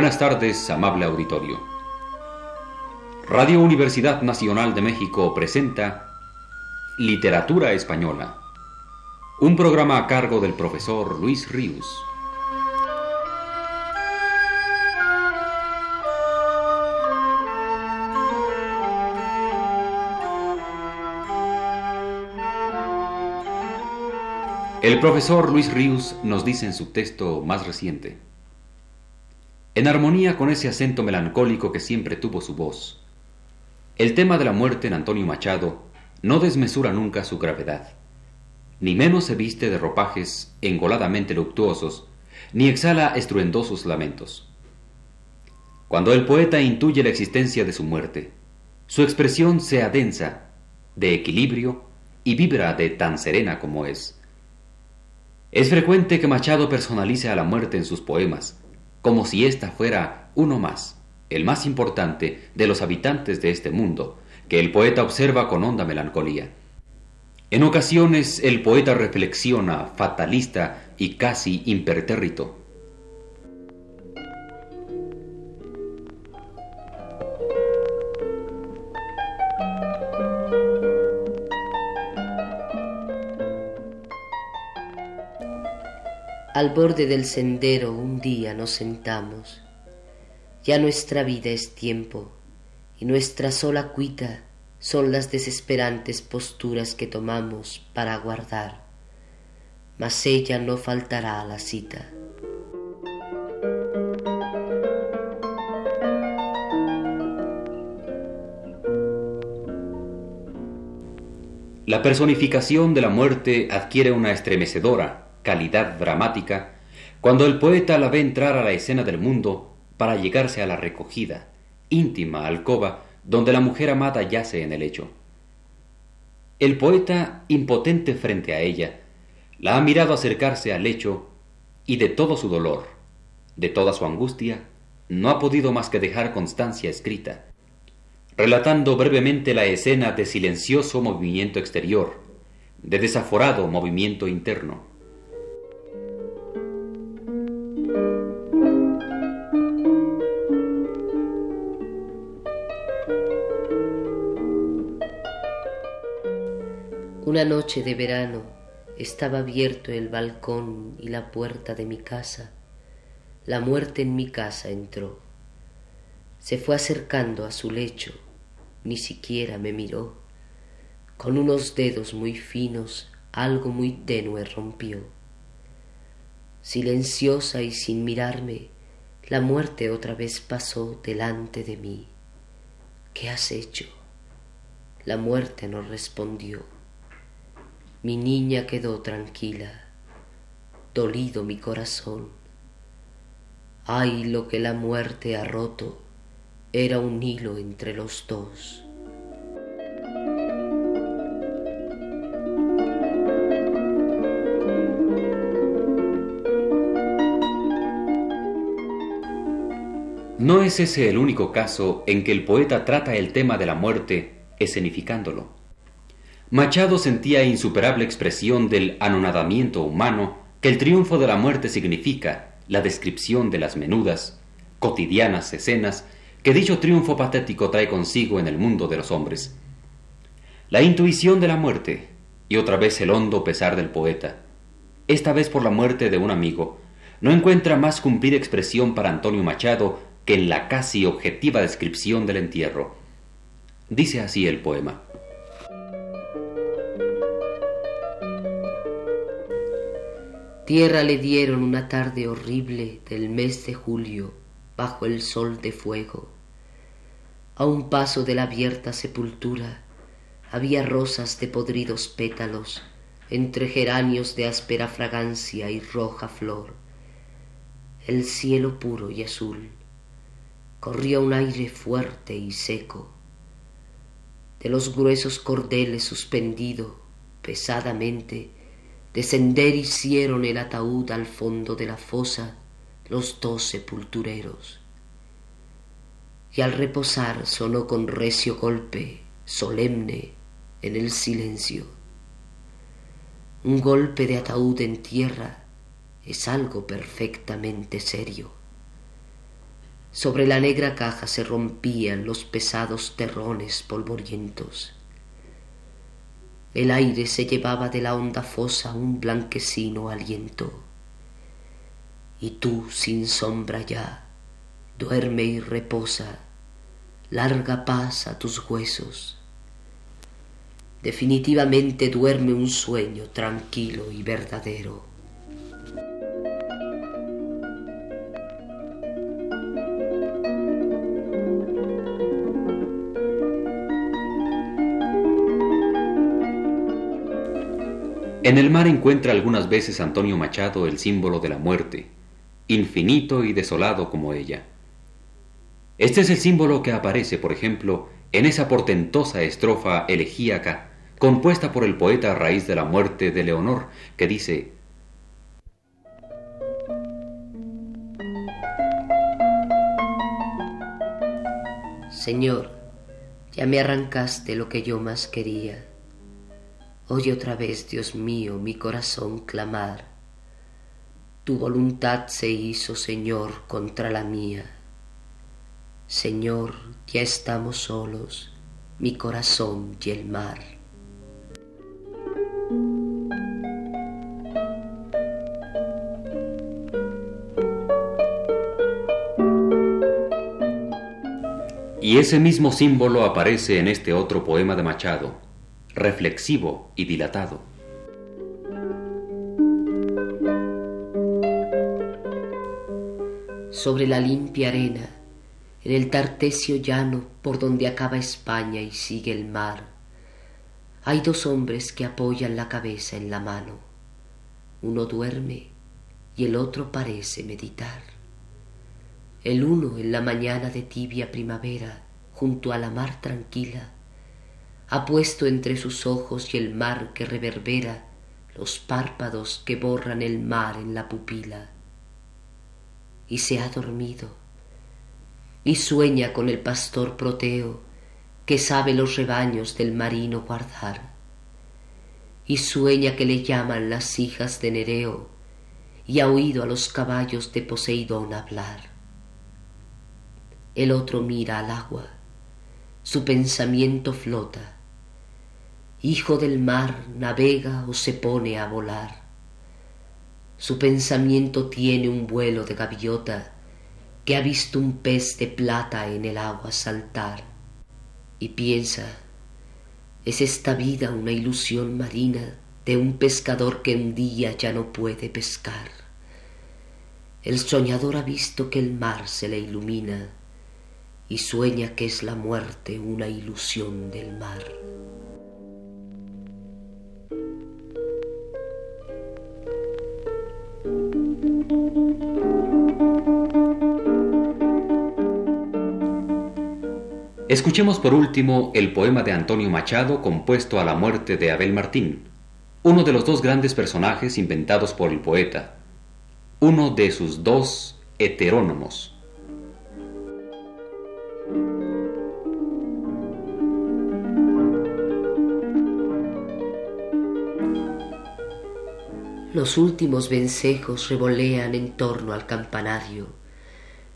Buenas tardes, amable auditorio. Radio Universidad Nacional de México presenta Literatura Española, un programa a cargo del profesor Luis Ríos. El profesor Luis Ríos nos dice en su texto más reciente, en armonía con ese acento melancólico que siempre tuvo su voz, el tema de la muerte en Antonio Machado no desmesura nunca su gravedad, ni menos se viste de ropajes engoladamente luctuosos, ni exhala estruendosos lamentos. Cuando el poeta intuye la existencia de su muerte, su expresión sea densa, de equilibrio y vibra de tan serena como es. Es frecuente que Machado personalice a la muerte en sus poemas, como si ésta fuera uno más, el más importante de los habitantes de este mundo, que el poeta observa con honda melancolía. En ocasiones el poeta reflexiona, fatalista y casi impertérrito. Al borde del sendero un día nos sentamos. Ya nuestra vida es tiempo y nuestra sola cuita son las desesperantes posturas que tomamos para aguardar. Mas ella no faltará a la cita. La personificación de la muerte adquiere una estremecedora, calidad dramática cuando el poeta la ve entrar a la escena del mundo para llegarse a la recogida, íntima alcoba donde la mujer amada yace en el lecho. El poeta, impotente frente a ella, la ha mirado acercarse al lecho y de todo su dolor, de toda su angustia, no ha podido más que dejar constancia escrita, relatando brevemente la escena de silencioso movimiento exterior, de desaforado movimiento interno. Una noche de verano estaba abierto el balcón y la puerta de mi casa. La muerte en mi casa entró. Se fue acercando a su lecho, ni siquiera me miró. Con unos dedos muy finos algo muy tenue rompió. Silenciosa y sin mirarme, la muerte otra vez pasó delante de mí. ¿Qué has hecho? La muerte no respondió mi niña quedó tranquila, dolido mi corazón. Ay, lo que la muerte ha roto, era un hilo entre los dos. No es ese el único caso en que el poeta trata el tema de la muerte escenificándolo. Machado sentía insuperable expresión del anonadamiento humano que el triunfo de la muerte significa, la descripción de las menudas, cotidianas escenas que dicho triunfo patético trae consigo en el mundo de los hombres. La intuición de la muerte, y otra vez el hondo pesar del poeta, esta vez por la muerte de un amigo, no encuentra más cumplida expresión para Antonio Machado que en la casi objetiva descripción del entierro. Dice así el poema. Tierra le dieron una tarde horrible del mes de julio bajo el sol de fuego. A un paso de la abierta sepultura había rosas de podridos pétalos entre geranios de áspera fragancia y roja flor. El cielo puro y azul. Corría un aire fuerte y seco. De los gruesos cordeles suspendido pesadamente Descender hicieron el ataúd al fondo de la fosa los dos sepultureros. Y al reposar sonó con recio golpe, solemne, en el silencio. Un golpe de ataúd en tierra es algo perfectamente serio. Sobre la negra caja se rompían los pesados terrones polvorientos. El aire se llevaba de la honda fosa un blanquecino aliento. Y tú, sin sombra ya, duerme y reposa, larga paz a tus huesos. Definitivamente duerme un sueño tranquilo y verdadero. En el mar encuentra algunas veces Antonio Machado el símbolo de la muerte, infinito y desolado como ella. Este es el símbolo que aparece, por ejemplo, en esa portentosa estrofa elegíaca compuesta por el poeta a raíz de la muerte de Leonor, que dice Señor, ya me arrancaste lo que yo más quería Oye otra vez, Dios mío, mi corazón clamar. Tu voluntad se hizo, Señor, contra la mía. Señor, ya estamos solos, mi corazón y el mar. Y ese mismo símbolo aparece en este otro poema de Machado, reflexivo y dilatado. Sobre la limpia arena, en el tartesio llano por donde acaba España y sigue el mar, hay dos hombres que apoyan la cabeza en la mano. Uno duerme y el otro parece meditar. El uno en la mañana de tibia primavera, junto a la mar tranquila, ha puesto entre sus ojos y el mar que reverbera los párpados que borran el mar en la pupila. Y se ha dormido y sueña con el pastor Proteo que sabe los rebaños del marino guardar. Y sueña que le llaman las hijas de Nereo y ha oído a los caballos de Poseidón hablar. El otro mira al agua, su pensamiento flota hijo del mar, navega o se pone a volar. Su pensamiento tiene un vuelo de gaviota que ha visto un pez de plata en el agua saltar y piensa, ¿es esta vida una ilusión marina de un pescador que un día ya no puede pescar? El soñador ha visto que el mar se le ilumina y sueña que es la muerte una ilusión del mar. Escuchemos por último el poema de Antonio Machado compuesto a la muerte de Abel Martín, uno de los dos grandes personajes inventados por el poeta, uno de sus dos heterónomos. Los últimos vencejos revolean en torno al campanario.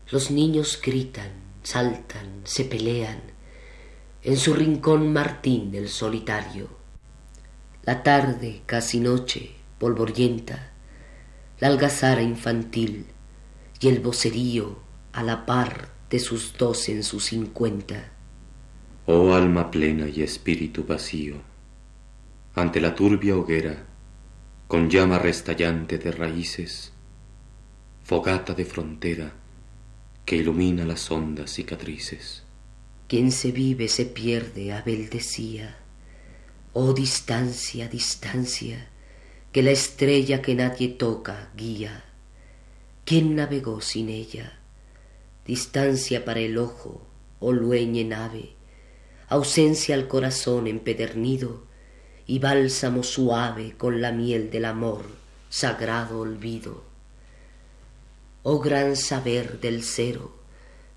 Los niños gritan saltan, se pelean. En su rincón Martín el solitario. La tarde, casi noche, polvorienta, la algazara infantil y el vocerío a la par de sus dos en sus cincuenta. Oh alma plena y espíritu vacío, ante la turbia hoguera, con llama restallante de raíces, fogata de frontera, que ilumina las hondas cicatrices. Quien se vive se pierde, Abel decía. Oh distancia, distancia, que la estrella que nadie toca guía. ¿Quién navegó sin ella? Distancia para el ojo, oh lueñe nave, ausencia al corazón empedernido y bálsamo suave con la miel del amor, sagrado olvido oh gran saber del cero,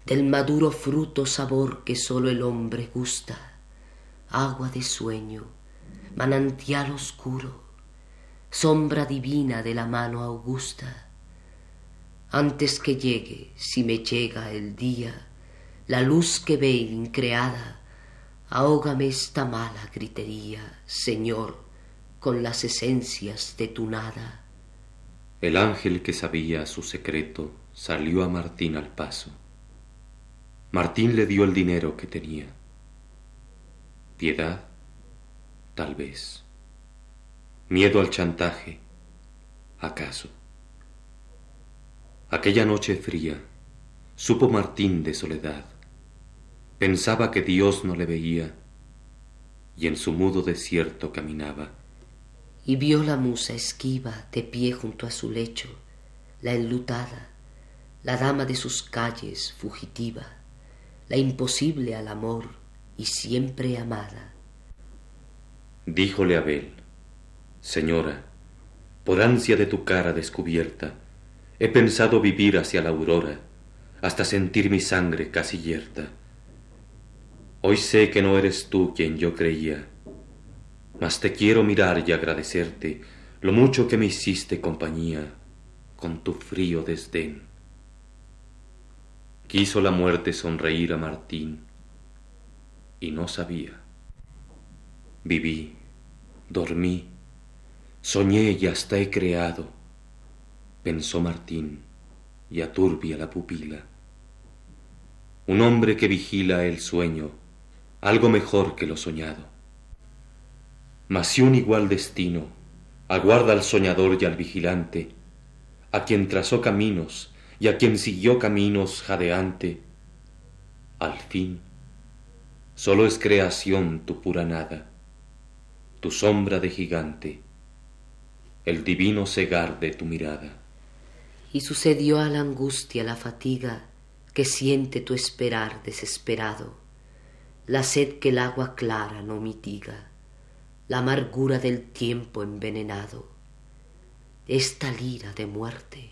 del maduro fruto sabor que sólo el hombre gusta, agua de sueño, manantial oscuro, sombra divina de la mano augusta. Antes que llegue, si me llega el día, la luz que ve increada, ahógame esta mala gritería, Señor, con las esencias de tu nada. El ángel que sabía su secreto salió a Martín al paso. Martín le dio el dinero que tenía. Piedad, tal vez. Miedo al chantaje, acaso. Aquella noche fría, supo Martín de soledad. Pensaba que Dios no le veía y en su mudo desierto caminaba. Y vio la musa esquiva de pie junto a su lecho, la enlutada, la dama de sus calles fugitiva, la imposible al amor y siempre amada. Díjole Abel, Señora, por ansia de tu cara descubierta, He pensado vivir hacia la aurora, hasta sentir mi sangre casi yerta. Hoy sé que no eres tú quien yo creía, mas te quiero mirar y agradecerte lo mucho que me hiciste compañía con tu frío desdén. Quiso la muerte sonreír a Martín y no sabía. Viví, dormí, soñé y hasta he creado pensó Martín, y aturbia la pupila. Un hombre que vigila el sueño, algo mejor que lo soñado. Mas si un igual destino aguarda al soñador y al vigilante, a quien trazó caminos y a quien siguió caminos jadeante, al fin, solo es creación tu pura nada, tu sombra de gigante, el divino cegar de tu mirada y sucedió a la angustia la fatiga que siente tu esperar desesperado, la sed que el agua clara no mitiga, la amargura del tiempo envenenado, esta lira de muerte.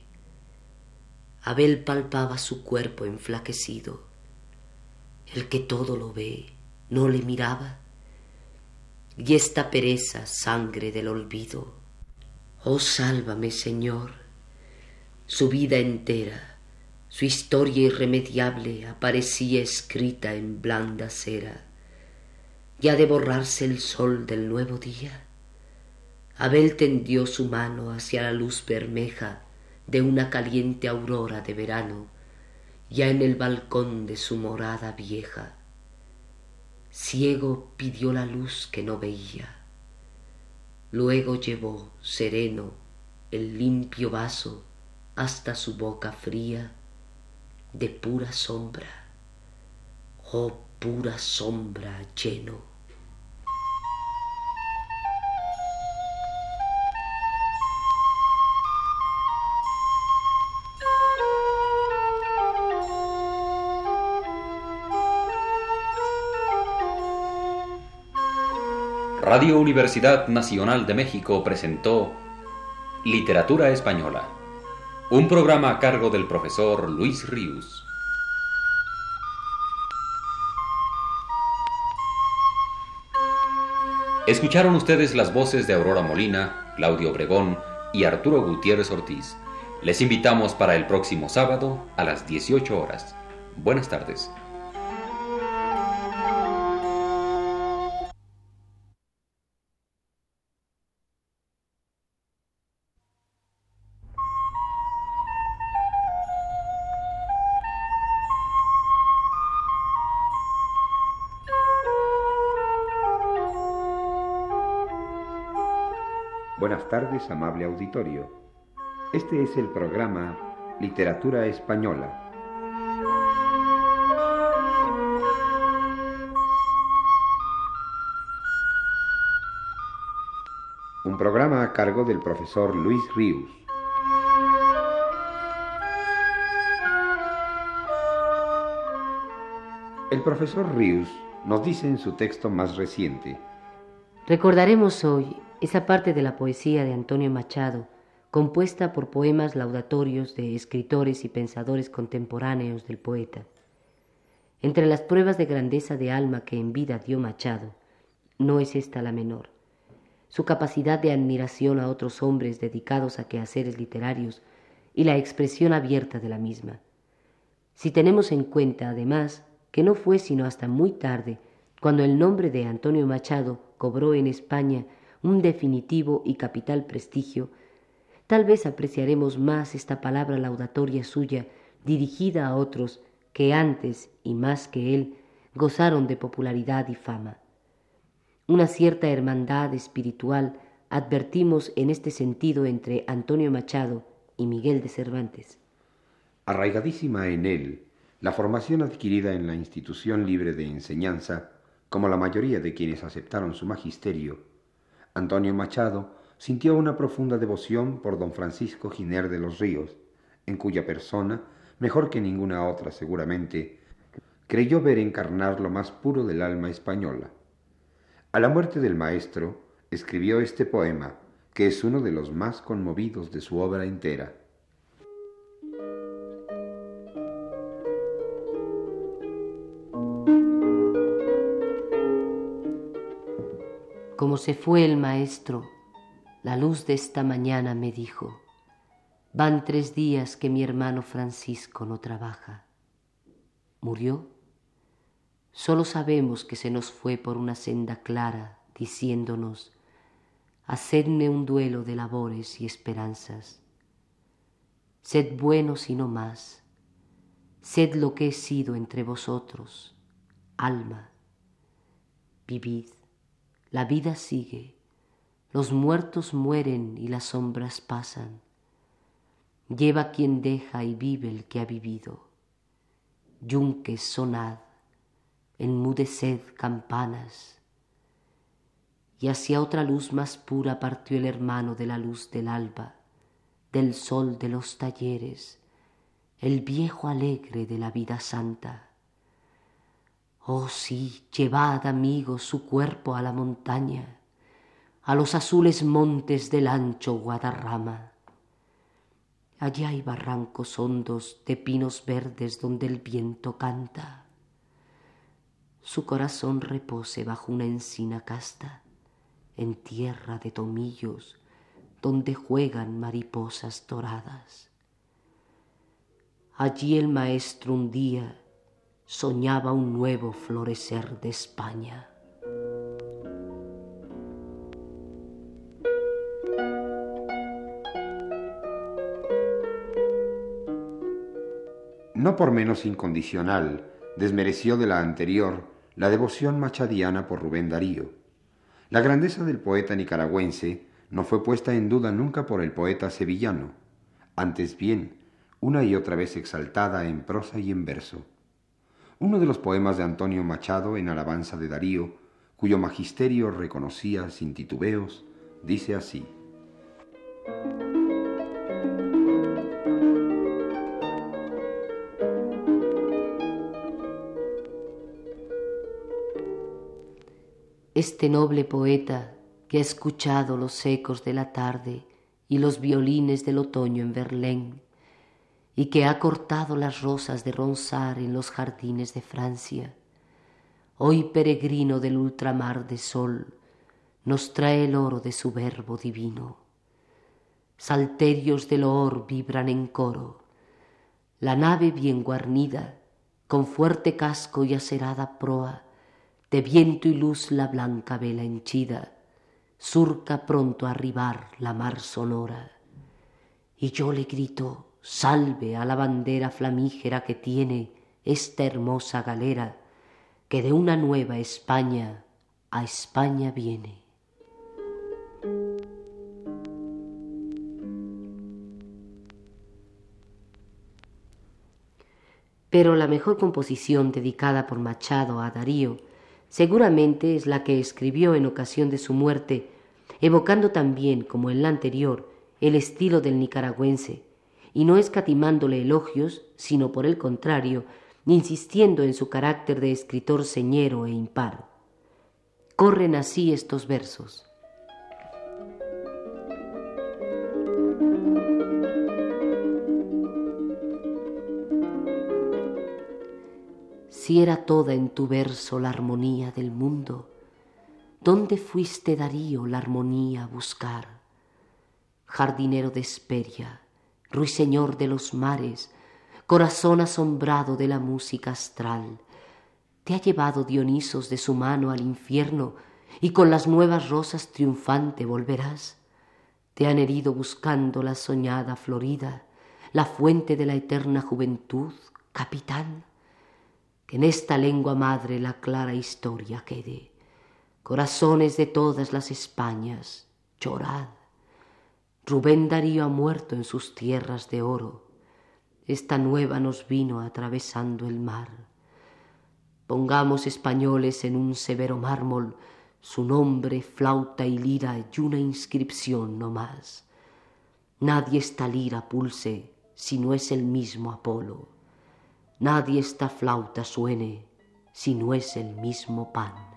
Abel palpaba su cuerpo enflaquecido, el que todo lo ve no le miraba, y esta pereza sangre del olvido. Oh, sálvame, Señor su vida entera, su historia irremediable aparecía escrita en blanda cera. Ya de borrarse el sol del nuevo día, Abel tendió su mano hacia la luz bermeja de una caliente aurora de verano, ya en el balcón de su morada vieja. Ciego pidió la luz que no veía. Luego llevó sereno el limpio vaso hasta su boca fría de pura sombra, oh pura sombra lleno. Radio Universidad Nacional de México presentó Literatura Española un programa a cargo del profesor Luis Ríos. Escucharon ustedes las voces de Aurora Molina, Claudio Obregón y Arturo Gutiérrez Ortiz. Les invitamos para el próximo sábado a las 18 horas. Buenas tardes. Tardes, amable auditorio. Este es el programa Literatura Española. Un programa a cargo del profesor Luis Ríos. El profesor Ríos nos dice en su texto más reciente, Recordaremos hoy esa parte de la poesía de Antonio Machado, compuesta por poemas laudatorios de escritores y pensadores contemporáneos del poeta. Entre las pruebas de grandeza de alma que en vida dio Machado, no es esta la menor. Su capacidad de admiración a otros hombres dedicados a quehaceres literarios y la expresión abierta de la misma. Si tenemos en cuenta, además, que no fue sino hasta muy tarde cuando el nombre de Antonio Machado cobró en España un definitivo y capital prestigio, tal vez apreciaremos más esta palabra laudatoria suya dirigida a otros que antes y más que él gozaron de popularidad y fama. Una cierta hermandad espiritual advertimos en este sentido entre Antonio Machado y Miguel de Cervantes. Arraigadísima en él, la formación adquirida en la institución libre de enseñanza, como la mayoría de quienes aceptaron su magisterio, Antonio Machado sintió una profunda devoción por don Francisco Giner de los Ríos, en cuya persona, mejor que ninguna otra seguramente, creyó ver encarnar lo más puro del alma española. A la muerte del maestro, escribió este poema, que es uno de los más conmovidos de su obra entera. Como se fue el maestro, la luz de esta mañana me dijo, van tres días que mi hermano Francisco no trabaja. ¿Murió? Solo sabemos que se nos fue por una senda clara, diciéndonos, hacedme un duelo de labores y esperanzas. Sed buenos y no más, sed lo que he sido entre vosotros, alma, vivid. La vida sigue, los muertos mueren y las sombras pasan. Lleva quien deja y vive el que ha vivido. Yunques sonad, enmudeced campanas. Y hacia otra luz más pura partió el hermano de la luz del alba, del sol de los talleres, el viejo alegre de la vida santa Oh sí, llevad amigos su cuerpo a la montaña, a los azules montes del ancho Guadarrama. Allí hay barrancos hondos de pinos verdes donde el viento canta. Su corazón repose bajo una encina casta, en tierra de tomillos, donde juegan mariposas doradas. Allí el maestro un día soñaba un nuevo florecer de España. No por menos incondicional, desmereció de la anterior la devoción machadiana por Rubén Darío. La grandeza del poeta nicaragüense no fue puesta en duda nunca por el poeta sevillano, antes bien, una y otra vez exaltada en prosa y en verso. Uno de los poemas de Antonio Machado en alabanza de Darío, cuyo magisterio reconocía sin titubeos, dice así. Este noble poeta que ha escuchado los ecos de la tarde y los violines del otoño en Berlín, y que ha cortado las rosas de Ronsard en los jardines de Francia, hoy peregrino del ultramar de sol, nos trae el oro de su verbo divino. Salterios del loor vibran en coro, la nave bien guarnida, con fuerte casco y acerada proa, de viento y luz la blanca vela henchida, surca pronto a arribar la mar sonora. Y yo le grito, salve a la bandera flamígera que tiene esta hermosa galera, que de una nueva España a España viene. Pero la mejor composición dedicada por Machado a Darío seguramente es la que escribió en ocasión de su muerte, evocando también, como en la anterior, el estilo del nicaragüense, y no escatimándole elogios, sino por el contrario, insistiendo en su carácter de escritor señero e impar. Corren así estos versos. Si era toda en tu verso la armonía del mundo, ¿dónde fuiste Darío la armonía a buscar? Jardinero de Esperia, ruiseñor de los mares, corazón asombrado de la música astral. Te ha llevado Dionisos de su mano al infierno y con las nuevas rosas triunfante volverás. Te han herido buscando la soñada Florida, la fuente de la eterna juventud, capitán. Que en esta lengua madre la clara historia quede. Corazones de todas las Españas, llorad. Rubén Darío ha muerto en sus tierras de oro. Esta nueva nos vino atravesando el mar. Pongamos españoles en un severo mármol su nombre, flauta y lira y una inscripción no más. Nadie esta lira pulse si no es el mismo Apolo. Nadie esta flauta suene si no es el mismo pan.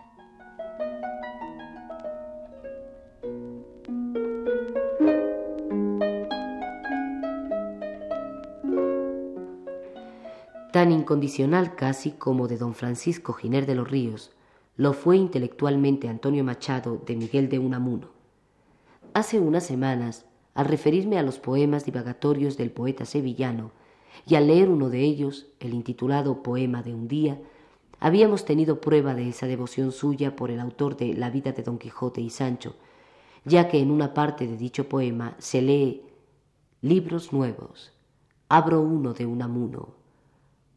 Tan incondicional casi como de don Francisco Giner de los Ríos, lo fue intelectualmente Antonio Machado de Miguel de Unamuno. Hace unas semanas, al referirme a los poemas divagatorios del poeta sevillano y al leer uno de ellos, el intitulado Poema de un día, habíamos tenido prueba de esa devoción suya por el autor de La vida de Don Quijote y Sancho, ya que en una parte de dicho poema se lee Libros nuevos, abro uno de Unamuno,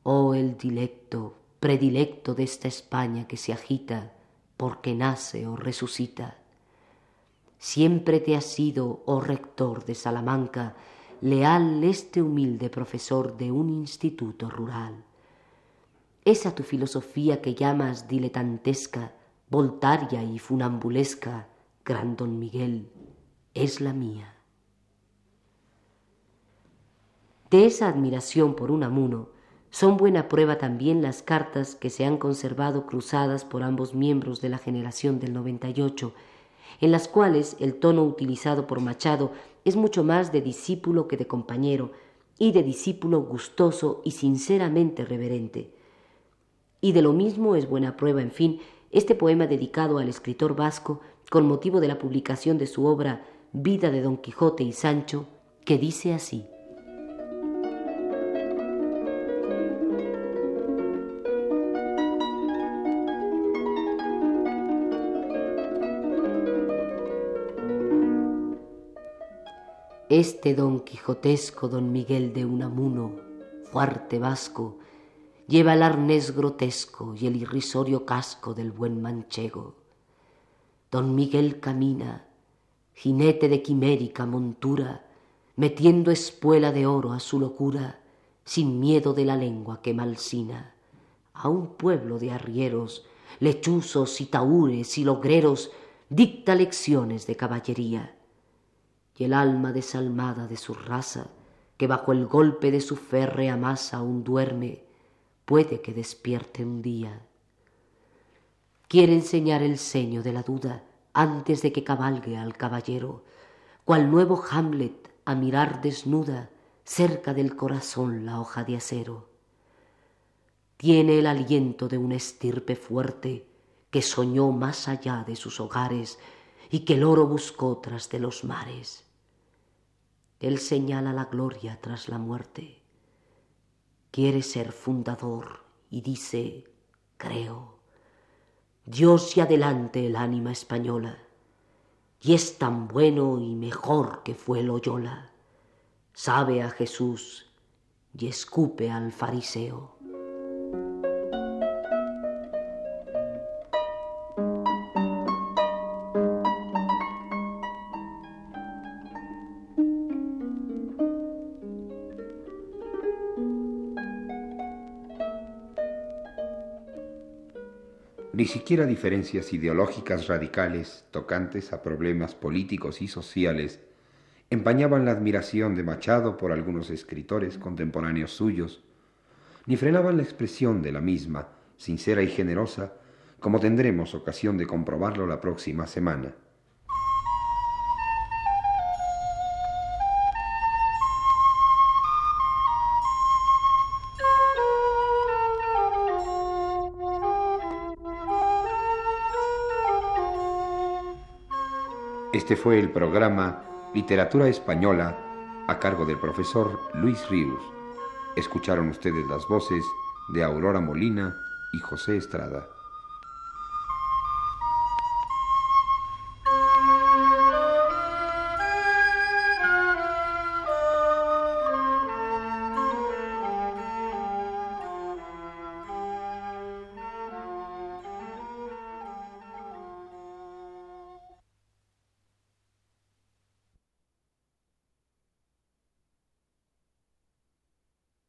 oh el dilecto predilecto de esta España que se agita porque nace o resucita. Siempre te has sido, oh rector de Salamanca, leal este humilde profesor de un instituto rural. Esa tu filosofía que llamas diletantesca, voltaria y funambulesca, gran don Miguel, es la mía. De esa admiración por un amuno, son buena prueba también las cartas que se han conservado cruzadas por ambos miembros de la generación del 98, en las cuales el tono utilizado por Machado es mucho más de discípulo que de compañero, y de discípulo gustoso y sinceramente reverente. Y de lo mismo es buena prueba, en fin, este poema dedicado al escritor vasco con motivo de la publicación de su obra Vida de Don Quijote y Sancho, que dice así. Este don quijotesco don Miguel de Unamuno, fuerte vasco, lleva el arnés grotesco y el irrisorio casco del buen manchego. Don Miguel camina, jinete de quimérica montura, metiendo espuela de oro a su locura, sin miedo de la lengua que malsina. A un pueblo de arrieros, lechuzos y taúres y logreros, dicta lecciones de caballería y el alma desalmada de su raza, que bajo el golpe de su férrea masa aún duerme, puede que despierte un día. Quiere enseñar el seño de la duda antes de que cabalgue al caballero, cual nuevo Hamlet a mirar desnuda cerca del corazón la hoja de acero. Tiene el aliento de una estirpe fuerte que soñó más allá de sus hogares y que el oro buscó tras de los mares. Él señala la gloria tras la muerte. Quiere ser fundador y dice, creo, Dios y adelante el ánima española, y es tan bueno y mejor que fue Loyola. Sabe a Jesús y escupe al fariseo. Siquiera diferencias ideológicas radicales tocantes a problemas políticos y sociales empañaban la admiración de Machado por algunos escritores contemporáneos suyos, ni frenaban la expresión de la misma, sincera y generosa, como tendremos ocasión de comprobarlo la próxima semana. Este fue el programa Literatura Española a cargo del profesor Luis Ríos. Escucharon ustedes las voces de Aurora Molina y José Estrada.